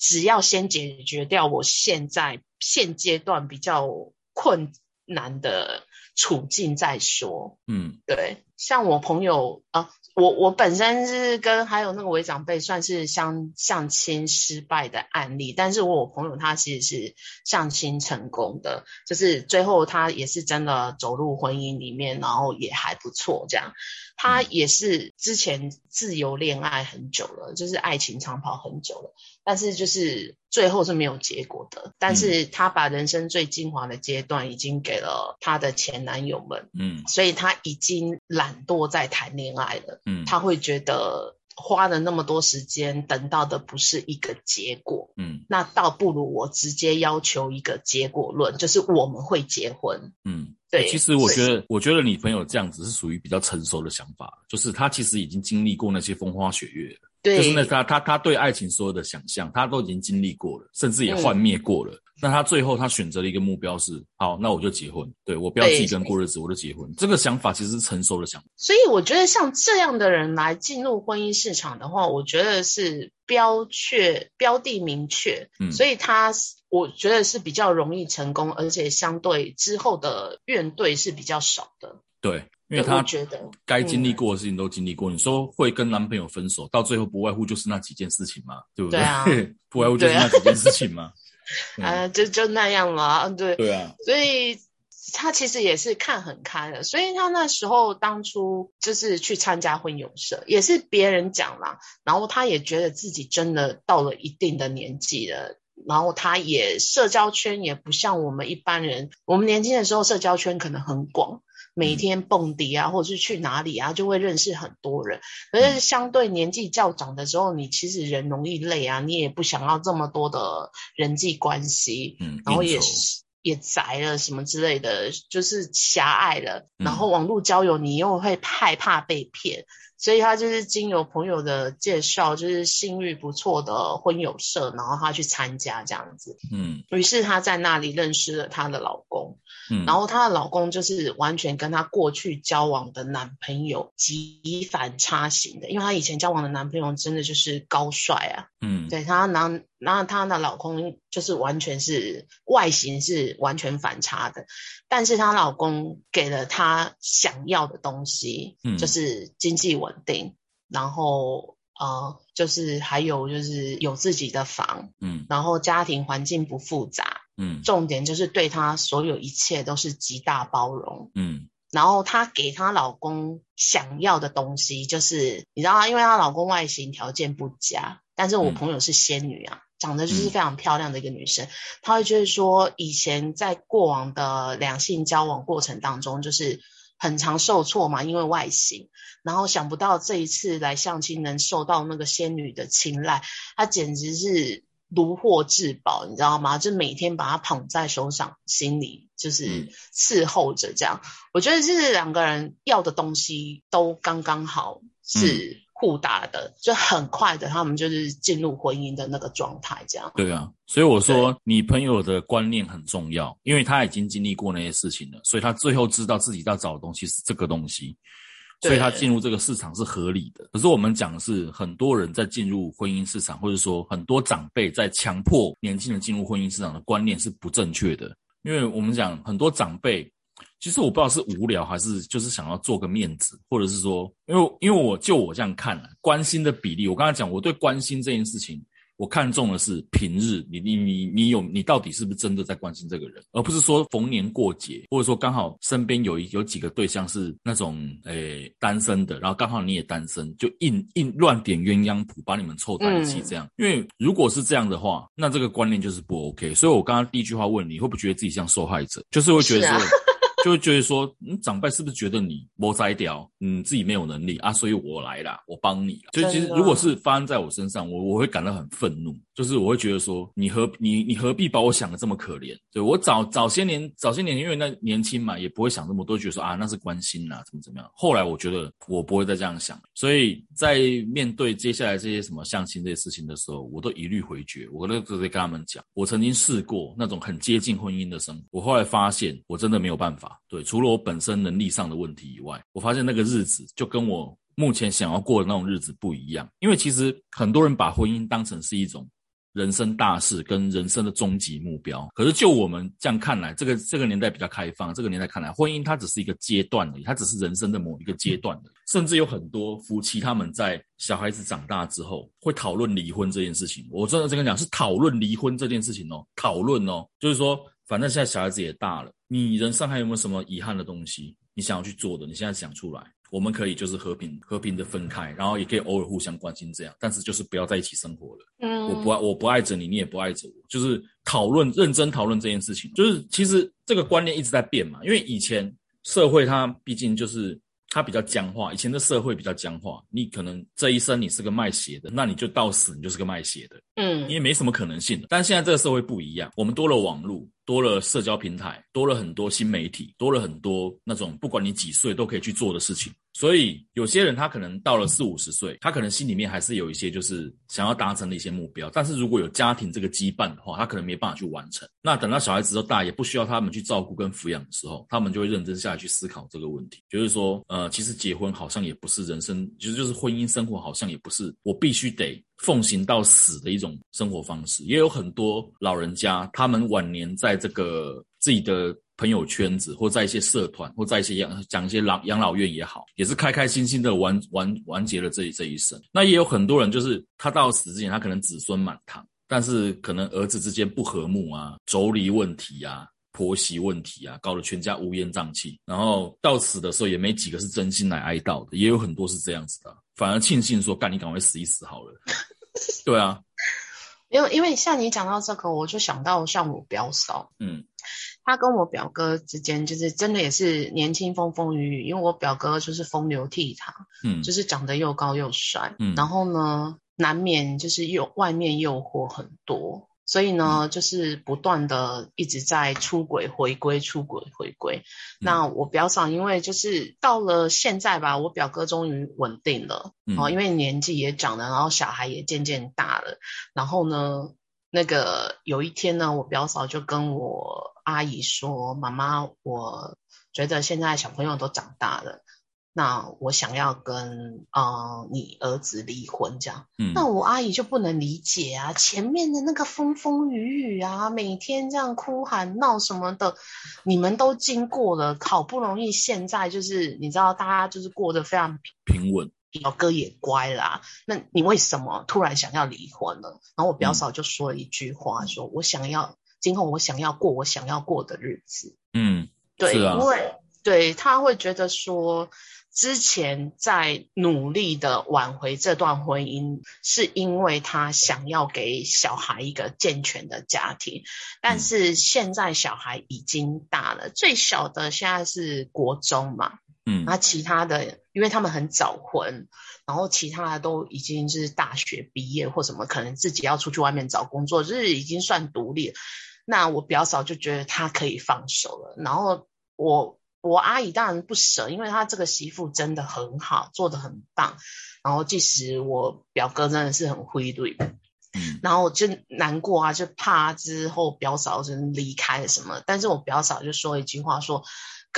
只要先解决掉我现在现阶段比较困难的处境再说。嗯，对，像我朋友啊，我我本身是跟还有那个伪长辈算是相相亲失败的案例，但是我朋友他其实是相亲成功的，就是最后他也是真的走入婚姻里面，然后也还不错这样。他也是之前自由恋爱很久了，就是爱情长跑很久了，但是就是最后是没有结果的。但是他把人生最精华的阶段已经给了他的前男友们，嗯，所以他已经懒惰在谈恋爱了，嗯，他会觉得花了那么多时间等到的不是一个结果，嗯，那倒不如我直接要求一个结果论，就是我们会结婚，嗯。对，其实我觉得，我觉得你朋友这样子是属于比较成熟的想法，就是他其实已经经历过那些风花雪月了，对，就是那他他他对爱情所有的想象，他都已经经历过了，甚至也幻灭过了。嗯、那他最后他选择了一个目标是，好，那我就结婚，对，我不要自己跟过日子，我就结婚。这个想法其实是成熟的想法。所以我觉得像这样的人来进入婚姻市场的话，我觉得是标确标的明确，嗯，所以他。我觉得是比较容易成功，而且相对之后的怨怼是比较少的。对，因为他觉得该经历过的事情都经历过。嗯、你说会跟男朋友分手，到最后不外乎就是那几件事情嘛，对不对？对啊，不外乎就是那几件事情嘛。啊，就就那样嘛，对。对啊。所以他其实也是看很开的，所以他那时候当初就是去参加婚友社，也是别人讲啦，然后他也觉得自己真的到了一定的年纪了，然后他也社交圈也不像我们一般人，我们年轻的时候社交圈可能很广。每天蹦迪啊，或者是去哪里啊，就会认识很多人。可是相对年纪较长的时候，你其实人容易累啊，你也不想要这么多的人际关系，嗯，然后也也宅了什么之类的，就是狭隘了。然后网络交友，你又会害怕被骗。所以他就是经由朋友的介绍，就是信誉不错的婚友社，然后他去参加这样子。嗯，于是他在那里认识了她的老公。嗯，然后她的老公就是完全跟她过去交往的男朋友极反差型的，因为她以前交往的男朋友真的就是高帅啊。嗯，对，她男，然后她的老公就是完全是外形是完全反差的，但是她老公给了她想要的东西，嗯，就是经济稳。稳定，然后呃，就是还有就是有自己的房，嗯，然后家庭环境不复杂，嗯，重点就是对她所有一切都是极大包容，嗯，然后她给她老公想要的东西，就是你知道吗？因为她老公外形条件不佳，但是我朋友是仙女啊，嗯，长得就是非常漂亮的一个女生，她会觉得说，以前在过往的两性交往过程当中，就是。很常受挫嘛，因为外形，然后想不到这一次来相亲能受到那个仙女的青睐，她简直是如获至宝，你知道吗？就每天把她捧在手掌心里，就是伺候着这样。嗯、我觉得这两个人要的东西都刚刚好，是。嗯互打的就很快的，他们就是进入婚姻的那个状态，这样。对啊，所以我说你朋友的观念很重要，因为他已经经历过那些事情了，所以他最后知道自己要找的东西是这个东西，所以他进入这个市场是合理的。可是我们讲的是很多人在进入婚姻市场，或者说很多长辈在强迫年轻人进入婚姻市场的观念是不正确的，因为我们讲很多长辈。其实我不知道是无聊还是就是想要做个面子，或者是说，因为因为我就我这样看了，关心的比例，我刚才讲我对关心这件事情，我看重的是平日，你你你你有你到底是不是真的在关心这个人，而不是说逢年过节，或者说刚好身边有一有几个对象是那种诶单身的，然后刚好你也单身，就硬硬乱点鸳鸯谱把你们凑在一起这样。因为如果是这样的话，那这个观念就是不 OK。所以我刚刚第一句话问你，会不会觉得自己像受害者，就是会觉得说。就会觉得说，嗯，长辈是不是觉得你摸摘掉，嗯，自己没有能力啊，所以我来啦，我帮你啦。就其实如果是发生在我身上，我我会感到很愤怒，就是我会觉得说，你何你你何必把我想的这么可怜？对，我早早些年早些年因为那年轻嘛，也不会想这么多，觉得说啊那是关心啦，怎么怎么样。后来我觉得我不会再这样想，所以在面对接下来这些什么相亲这些事情的时候，我都一律回绝。我都直接跟他们讲，我曾经试过那种很接近婚姻的生活，我后来发现我真的没有办法。对，除了我本身能力上的问题以外，我发现那个日子就跟我目前想要过的那种日子不一样。因为其实很多人把婚姻当成是一种人生大事跟人生的终极目标，可是就我们这样看来，这个这个年代比较开放，这个年代看来，婚姻它只是一个阶段而已，它只是人生的某一个阶段的。甚至有很多夫妻他们在小孩子长大之后会讨论离婚这件事情。我真的这个讲是讨论离婚这件事情哦，讨论哦，就是说。反正现在小孩子也大了，你人生还有没有什么遗憾的东西？你想要去做的，你现在想出来，我们可以就是和平和平的分开，然后也可以偶尔互相关心这样，但是就是不要在一起生活了。嗯，我不爱我不爱着你，你也不爱着我，就是讨论认真讨论这件事情。就是其实这个观念一直在变嘛，因为以前社会它毕竟就是。它比较僵化，以前的社会比较僵化。你可能这一生你是个卖鞋的，那你就到死你就是个卖鞋的，嗯，因为没什么可能性的。但现在这个社会不一样，我们多了网络，多了社交平台，多了很多新媒体，多了很多那种不管你几岁都可以去做的事情。所以有些人他可能到了四五十岁，他可能心里面还是有一些就是想要达成的一些目标。但是如果有家庭这个羁绊的话，他可能没办法去完成。那等到小孩子都大，也不需要他们去照顾跟抚养的时候，他们就会认真下来去思考这个问题，就是说，呃，其实结婚好像也不是人生，其实就是婚姻生活好像也不是我必须得奉行到死的一种生活方式。也有很多老人家，他们晚年在这个自己的。朋友圈子，或在一些社团，或在一些养讲一些老养老院也好，也是开开心心的完完完结了这一这一生。那也有很多人，就是他到死之前，他可能子孙满堂，但是可能儿子之间不和睦啊，妯娌问题啊。婆媳问题啊，搞得全家乌烟瘴气。然后到死的时候，也没几个是真心来哀悼的，也有很多是这样子的，反而庆幸说，干你赶快死一死好了。对啊，因为因为像你讲到这个，我就想到像我表嫂，嗯。他跟我表哥之间就是真的也是年轻风风雨雨，因为我表哥就是风流倜傥，嗯，就是长得又高又帅，嗯，然后呢，难免就是诱外面诱惑很多，所以呢，嗯、就是不断的一直在出轨回归，出轨回归。嗯、那我表嫂因为就是到了现在吧，我表哥终于稳定了，嗯、哦，因为年纪也长了，然后小孩也渐渐大了，然后呢，那个有一天呢，我表嫂就跟我。阿姨说：“妈妈，我觉得现在小朋友都长大了，那我想要跟呃你儿子离婚，这样。嗯，那我阿姨就不能理解啊，前面的那个风风雨雨啊，每天这样哭喊闹什么的，你们都经过了，好不容易现在就是你知道，大家就是过得非常平稳，表哥也乖啦，那你为什么突然想要离婚了？然后我表嫂就说了一句话，说：我想要。”今后我想要过我想要过的日子，嗯，对，啊，因为对他会觉得说，之前在努力的挽回这段婚姻，是因为他想要给小孩一个健全的家庭，但是现在小孩已经大了，嗯、最小的现在是国中嘛，嗯，那其他的，因为他们很早婚。然后其他的都已经是大学毕业或什么，可能自己要出去外面找工作，就是已经算独立了。那我表嫂就觉得她可以放手了。然后我我阿姨当然不舍，因为她这个媳妇真的很好，做的很棒。然后即使我表哥真的是很灰对，嗯，然后我就难过啊，就怕之后表嫂就离开了什么。但是我表嫂就说一句话说，说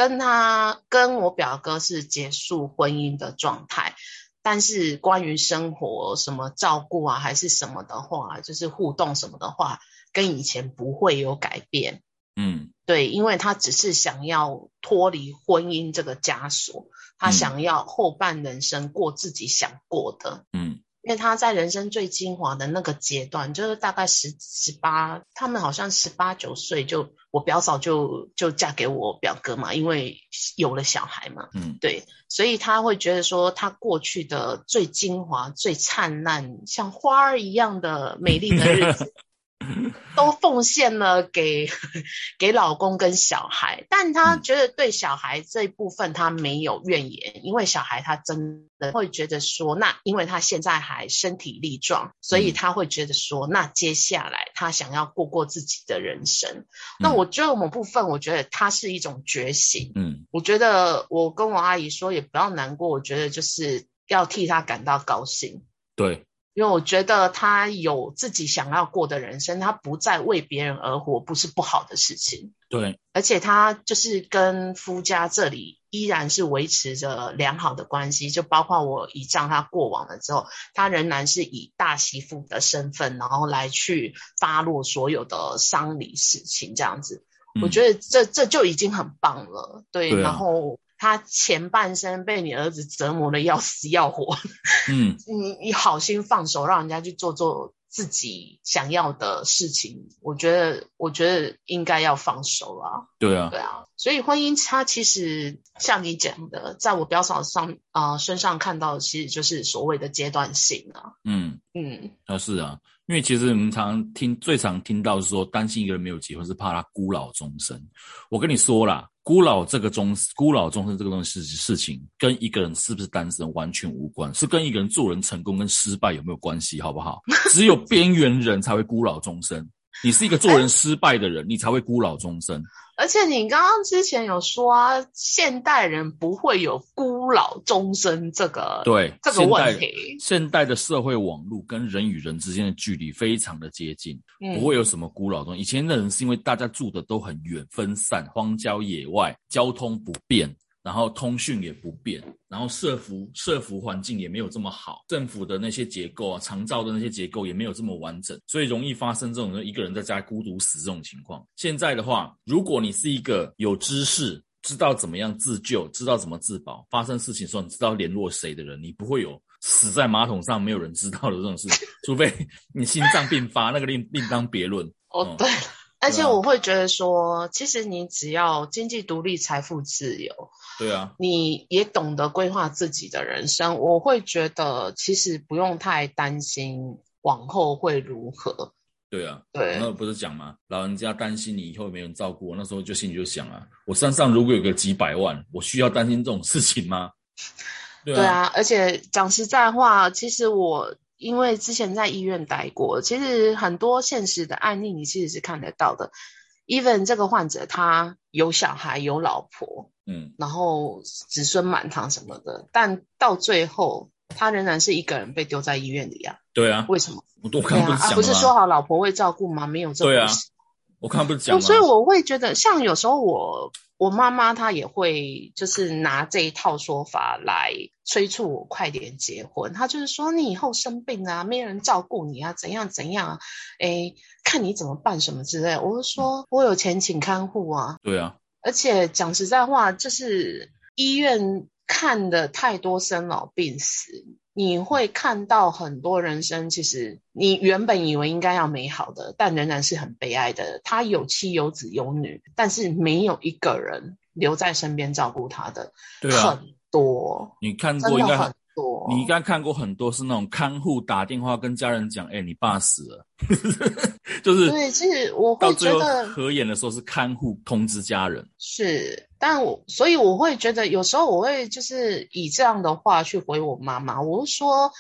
跟他跟我表哥是结束婚姻的状态。但是关于生活什么照顾啊，还是什么的话，就是互动什么的话，跟以前不会有改变。嗯，对，因为他只是想要脱离婚姻这个枷锁，他想要后半人生过自己想过的。嗯。因为他在人生最精华的那个阶段，就是大概十十八，他们好像十八九岁就，我表嫂就就嫁给我表哥嘛，因为有了小孩嘛，嗯，对，所以他会觉得说，他过去的最精华、最灿烂，像花儿一样的美丽的日子。都奉献了给 给老公跟小孩，但他觉得对小孩这一部分他没有怨言，嗯、因为小孩他真的会觉得说，那因为他现在还身体力壮，所以他会觉得说，那接下来他想要过过自己的人生。嗯、那我觉得某部分，我觉得他是一种觉醒。嗯，我觉得我跟我阿姨说也不要难过，我觉得就是要替他感到高兴。对。因为我觉得他有自己想要过的人生，他不再为别人而活，不是不好的事情。对，而且他就是跟夫家这里依然是维持着良好的关系，就包括我姨丈他过往了之后，他仍然是以大媳妇的身份，然后来去发落所有的丧礼事情这样子。嗯、我觉得这这就已经很棒了。对，对啊、然后。他前半生被你儿子折磨的要死要活，嗯，你你好心放手，让人家去做做自己想要的事情，我觉得我觉得应该要放手了。对啊，对啊，所以婚姻它其实像你讲的，在我表嫂上啊、呃、身上看到的，其实就是所谓的阶段性啊。嗯嗯，啊是啊，因为其实我们常常听最常听到是说，担心一个人没有结婚是怕他孤老终生。我跟你说啦。孤老这个终孤老终身这个东西事情，跟一个人是不是单身完全无关，是跟一个人做人成功跟失败有没有关系，好不好？只有边缘人才会孤老终身。你是一个做人失败的人，欸、你才会孤老终生。而且你刚刚之前有说啊，现代人不会有孤老终生这个对这个问题现。现代的社会网络跟人与人之间的距离非常的接近，嗯、不会有什么孤老终生。以前的人是因为大家住的都很远，分散，荒郊野外，交通不便。然后通讯也不便，然后社服社服环境也没有这么好，政府的那些结构啊，长照的那些结构也没有这么完整，所以容易发生这种一个人在家孤独死这种情况。现在的话，如果你是一个有知识、知道怎么样自救、知道怎么自保，发生事情的时候你知道联络谁的人，你不会有死在马桶上没有人知道的这种事，除非你心脏病发，那个另另当别论。哦，对。而且我会觉得说，其实你只要经济独立、财富自由，对啊，你也懂得规划自己的人生，我会觉得其实不用太担心往后会如何。对啊，对，那不是讲吗？老人家担心你以后没人照顾，那时候就心里就想啊，我身上如果有个几百万，我需要担心这种事情吗？对啊，对啊，而且讲实在话，其实我因为之前在医院待过，其实很多现实的案例你其实是看得到的。Even 这个患者他有小孩有老婆，嗯，然后子孙满堂什么的，但到最后他仍然是一个人被丢在医院里啊。对啊，为什么？我都看不是讲、啊啊、不是说好老婆会照顾吗？没有这回事。对啊，我看不是讲。所以我会觉得，像有时候我我妈妈她也会就是拿这一套说法来催促我快点结婚。她就是说，你以后生病啊，没人照顾你啊，怎样怎样啊，哎，看你怎么办什么之类。我就说我有钱请看护啊。对啊。而且讲实在话，就是医院看的太多生老病死。你会看到很多人生，其实你原本以为应该要美好的，但仍然是很悲哀的。他有妻有子有女，但是没有一个人留在身边照顾他的。对啊，很多。你看过应该很多，你应该看过很多是那种看护打电话跟家人讲：“哎、欸，你爸死了。”就是对，其实我会觉得合眼的时候是看护通知家人是。但我所以我会觉得有时候我会就是以这样的话去回我妈妈，我说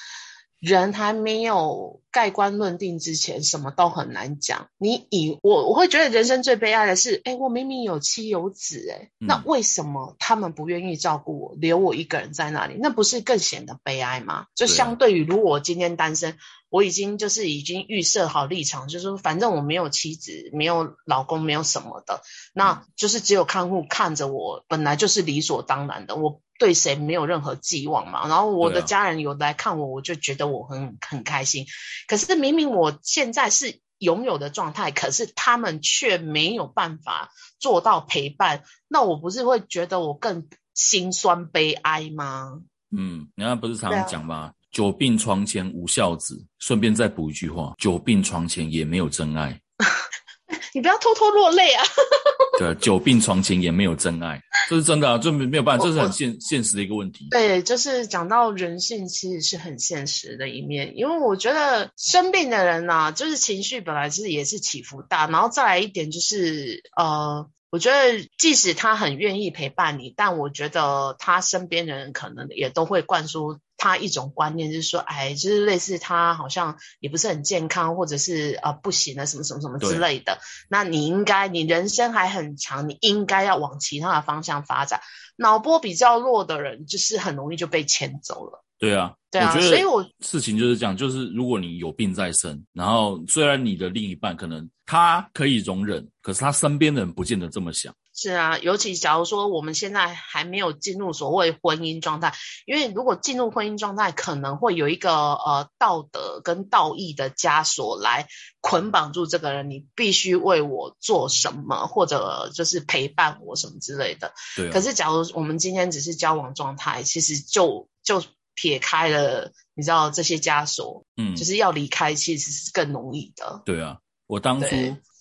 人还没有盖棺论定之前，什么都很难讲。你以我我会觉得人生最悲哀的是，哎，我明明有妻有子，哎，那为什么他们不愿意照顾我，留我一个人在那里？那不是更显得悲哀吗？就相对于如果我今天单身。我已经就是已经预设好立场，就是说反正我没有妻子，没有老公，没有什么的，那就是只有看护看着我，本来就是理所当然的。我对谁没有任何寄望嘛，然后我的家人有来看我，我就觉得我很很开心。可是明明我现在是拥有的状态，可是他们却没有办法做到陪伴，那我不是会觉得我更心酸悲哀吗？嗯，人家不是常常讲吗？久病床前无孝子，顺便再补一句话：久病床前也没有真爱。你不要偷偷落泪啊！对，久病床前也没有真爱，这是真的啊，这没没有办法，这是很现现实的一个问题。对，就是讲到人性，其实是很现实的一面。因为我觉得生病的人呐、啊，就是情绪本来是也是起伏大，然后再来一点就是呃。我觉得，即使他很愿意陪伴你，但我觉得他身边的人可能也都会灌输他一种观念，就是说，哎，就是类似他好像也不是很健康，或者是呃不行了，什么什么什么之类的。那你应该，你人生还很长，你应该要往其他的方向发展。脑波比较弱的人，就是很容易就被牵走了。对啊，对啊，所以我事情就是这样，就是如果你有病在身，然后虽然你的另一半可能他可以容忍，可是他身边的人不见得这么想。是啊，尤其假如说我们现在还没有进入所谓婚姻状态，因为如果进入婚姻状态，可能会有一个呃道德跟道义的枷锁来捆绑住这个人，你必须为我做什么，或者就是陪伴我什么之类的。对啊。可是假如我们今天只是交往状态，其实就就撇开了，你知道这些枷锁，嗯，就是要离开，其实是更容易的。对啊，我当初。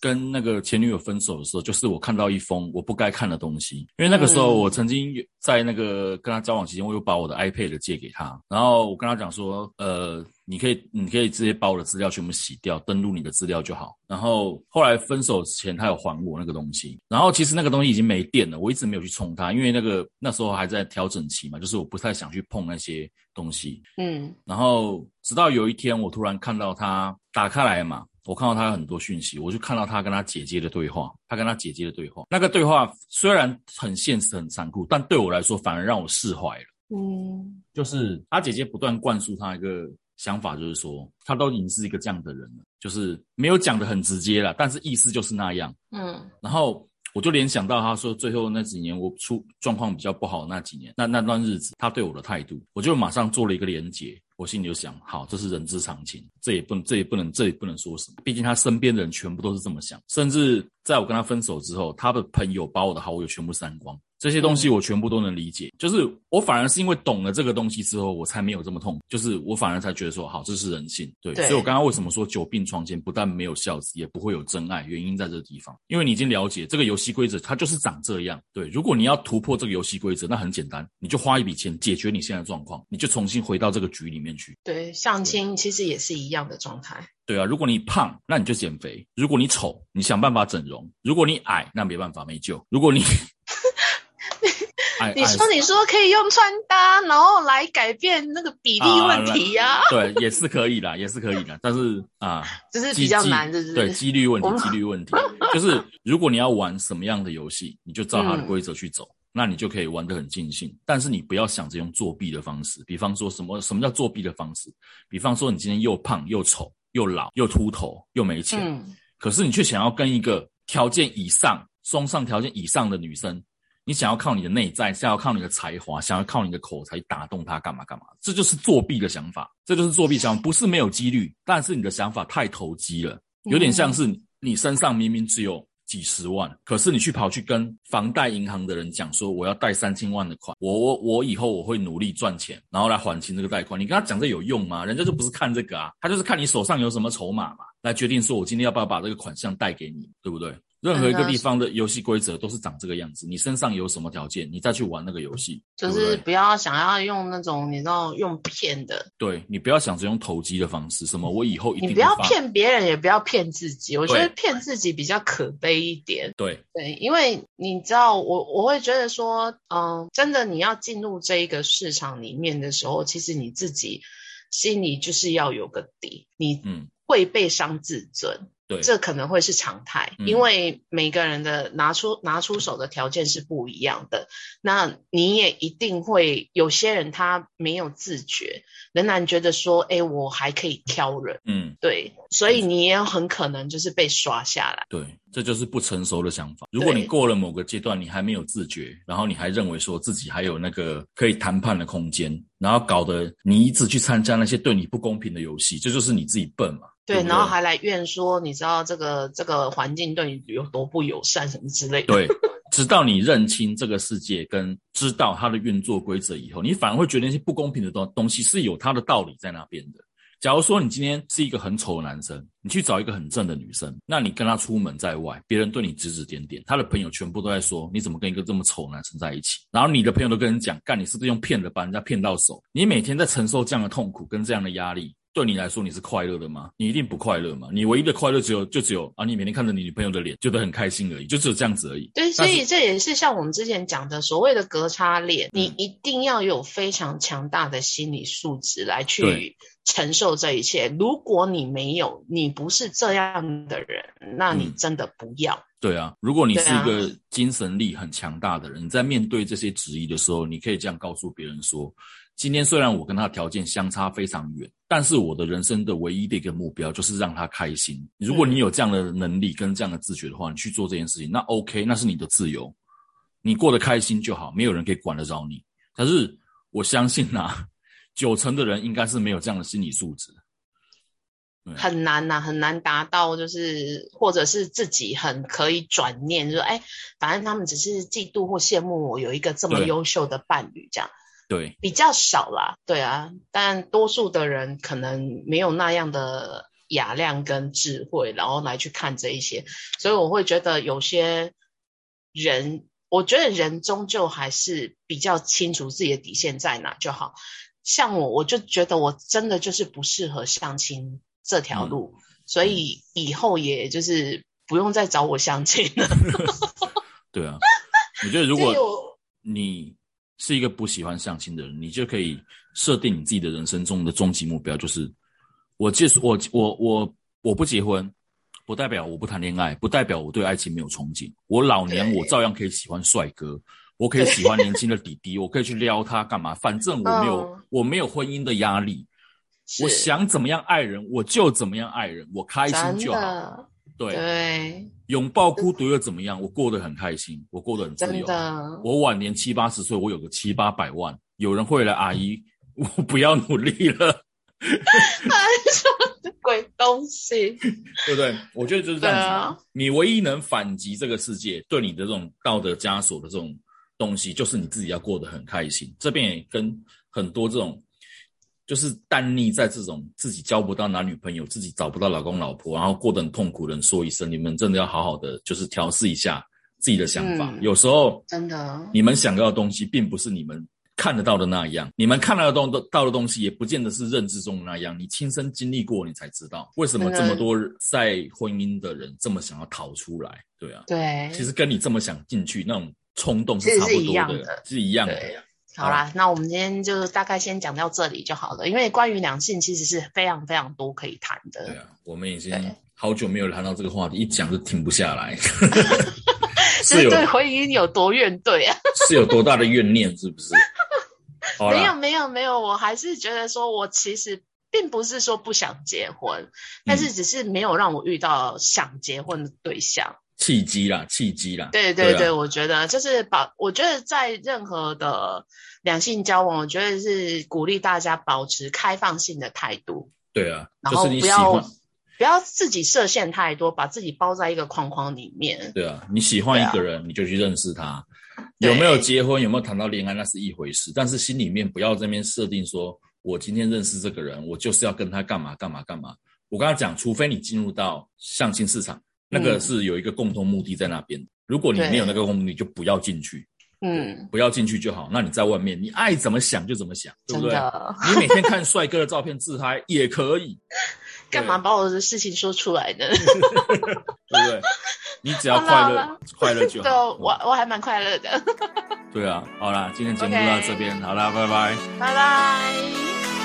跟那个前女友分手的时候，就是我看到一封我不该看的东西。因为那个时候我曾经在那个跟他交往期间，我又把我的 iPad 借给他，然后我跟他讲说，呃，你可以，你可以直接把我的资料全部洗掉，登录你的资料就好。然后后来分手前，他有还我那个东西。然后其实那个东西已经没电了，我一直没有去充它，因为那个那时候还在调整期嘛，就是我不太想去碰那些东西。嗯。然后直到有一天，我突然看到他打开来嘛。我看到他有很多讯息，我就看到他跟他姐姐的对话，他跟他姐姐的对话。那个对话虽然很现实、很残酷，但对我来说反而让我释怀了。嗯，就是他姐姐不断灌输他一个想法，就是说他都已经是一个这样的人了，就是没有讲的很直接了，但是意思就是那样。嗯，然后我就联想到他说最后那几年我出状况比较不好的那几年，那那段日子他对我的态度，我就马上做了一个连结。我心里就想，好，这是人之常情，这也不能，这也不能，这也不能说什么。毕竟他身边的人全部都是这么想，甚至在我跟他分手之后，他的朋友把我的好友全部删光。这些东西我全部都能理解。嗯、就是我反而是因为懂了这个东西之后，我才没有这么痛。就是我反而才觉得说，好，这是人性。对，对所以我刚刚为什么说久病床前不但没有孝子，也不会有真爱，原因在这个地方，因为你已经了解这个游戏规则，它就是长这样。对，如果你要突破这个游戏规则，那很简单，你就花一笔钱解决你现在的状况，你就重新回到这个局里面去。对，相亲其实也是一样的状态。对啊，如果你胖，那你就减肥；如果你丑，你想办法整容；如果你矮，那没办法，没救。如果你，你说你说可以用穿搭，然后来改变那个比例问题呀、啊啊？对，也是可以的，也是可以的。但是啊，只是比较难，就是对几率问题，几率问题。就是如果你要玩什么样的游戏，你就照它的规则去走，嗯、那你就可以玩得很尽兴。但是你不要想着用作弊的方式，比方说什么什么叫作弊的方式？比方说你今天又胖又丑。又老又秃头又没钱，嗯、可是你却想要跟一个条件以上、综上条件以上的女生，你想要靠你的内在，想要靠你的才华，想要靠你的口才打动他，干嘛干嘛？这就是作弊的想法，这就是作弊想法，不是没有几率，但是你的想法太投机了，有点像是你身上明明只有。几十万，可是你去跑去跟房贷银行的人讲说，我要贷三千万的款，我我我以后我会努力赚钱，然后来还清这个贷款。你跟他讲这有用吗？人家就不是看这个啊，他就是看你手上有什么筹码嘛，来决定说我今天要不要把这个款项贷给你，对不对？任何一个地方的游戏规则都是长这个样子。你身上有什么条件，你再去玩那个游戏，就是不要想要用那种你知道用骗的。对，你不要想着用投机的方式，什么我以后一定。你不要骗别人，也不要骗自己。我觉得骗自己比较可悲一点。对对，因为你知道，我我会觉得说，嗯，真的你要进入这一个市场里面的时候，其实你自己心里就是要有个底，你嗯会被伤自尊。嗯对，这可能会是常态，嗯、因为每个人的拿出拿出手的条件是不一样的。那你也一定会有些人他没有自觉，仍然觉得说，哎，我还可以挑人。嗯，对，所以你也很可能就是被刷下来。对，这就是不成熟的想法。如果你过了某个阶段，你还没有自觉，然后你还认为说自己还有那个可以谈判的空间，然后搞得你一直去参加那些对你不公平的游戏，这就是你自己笨嘛。对，然后还来怨说，你知道这个这个环境对你有多不友善什么之类的。对，直到你认清这个世界跟知道它的运作规则以后，你反而会觉得那些不公平的东东西是有它的道理在那边的。假如说你今天是一个很丑的男生，你去找一个很正的女生，那你跟她出门在外，别人对你指指点点，她的朋友全部都在说你怎么跟一个这么丑的男生在一起？然后你的朋友都跟人讲，干你是不是用骗的把人家骗到手？你每天在承受这样的痛苦跟这样的压力。对你来说，你是快乐的吗？你一定不快乐嘛？你唯一的快乐只有就只有啊，你每天看着你女朋友的脸，觉得很开心而已，就只有这样子而已。对，所以这也是像我们之前讲的所谓的隔差恋，嗯、你一定要有非常强大的心理素质来去承受这一切。如果你没有，你不是这样的人，那你真的不要。嗯、对啊，如果你是一个精神力很强大的人，你在面对这些质疑的时候，你可以这样告诉别人说。今天虽然我跟他条件相差非常远，但是我的人生的唯一的一个目标就是让他开心。如果你有这样的能力跟这样的自觉的话，你去做这件事情，那 OK，那是你的自由，你过得开心就好，没有人可以管得着你。可是我相信啊，九成的人应该是没有这样的心理素质，很难呐、啊，很难达到，就是或者是自己很可以转念，就说，哎，反正他们只是嫉妒或羡慕我有一个这么优秀的伴侣，这样。对，比较少啦，对啊，但多数的人可能没有那样的雅量跟智慧，然后来去看这一些，所以我会觉得有些人，我觉得人终究还是比较清楚自己的底线在哪就好。像我，我就觉得我真的就是不适合相亲这条路，嗯、所以以后也就是不用再找我相亲了。对啊，我觉得如果 你。是一个不喜欢相亲的人，你就可以设定你自己的人生中的终极目标，就是我结束我我我我不结婚，不代表我不谈恋爱，不代表我对爱情没有憧憬。我老娘我照样可以喜欢帅哥，我可以喜欢年轻的弟弟，我可以去撩他干嘛？反正我没有、oh, 我没有婚姻的压力，我想怎么样爱人我就怎么样爱人，我开心就好。对，对拥抱孤独又怎么样？我过得很开心，我过得很自由。真的，我晚年七八十岁，我有个七八百万，有人会来，阿姨，我不要努力了。什么鬼东西？对不对？我觉得就是这样子。啊、你唯一能反击这个世界对你的这种道德枷锁的这种东西，就是你自己要过得很开心。这边也跟很多这种。就是耽溺在这种自己交不到男女朋友，自己找不到老公老婆，然后过得很痛苦的人说一声：你们真的要好好的，就是调试一下自己的想法。嗯、有时候真的，你们想要的东西并不是你们看得到的那样，你们看到的东到的东西也不见得是认知中的那样。你亲身经历过，你才知道为什么这么多在婚姻的人这么想要逃出来。对啊，对，其实跟你这么想进去那种冲动是差不多的，是一样的。好啦，那我们今天就大概先讲到这里就好了，因为关于两性其实是非常非常多可以谈的。对啊，我们已经好久没有谈到这个话题，一讲就停不下来。是对婚姻有多怨怼啊？是有多大的怨念？是不是？没有没有没有，我还是觉得说，我其实并不是说不想结婚，嗯、但是只是没有让我遇到想结婚的对象。契机啦，契机啦。对对对，对啊、我觉得就是把，我觉得在任何的。两性交往，我觉得是鼓励大家保持开放性的态度。对啊，然后不要不要自己设限太多，把自己包在一个框框里面。对啊，你喜欢一个人，啊、你就去认识他。有没有结婚，有没有谈到恋爱，那是一回事。但是心里面不要这边设定说，我今天认识这个人，我就是要跟他干嘛干嘛干嘛。我刚才讲，除非你进入到相亲市场，那个是有一个共同目的在那边。嗯、如果你没有那个共同目的，就不要进去。嗯，不要进去就好。那你在外面，你爱怎么想就怎么想，对不对？你每天看帅哥的照片自嗨也可以。干嘛把我的事情说出来呢？对不对？你只要快乐，快乐就好。对，我我还蛮快乐的。对啊，好啦，今天节目就到这边，好啦，拜拜，拜拜。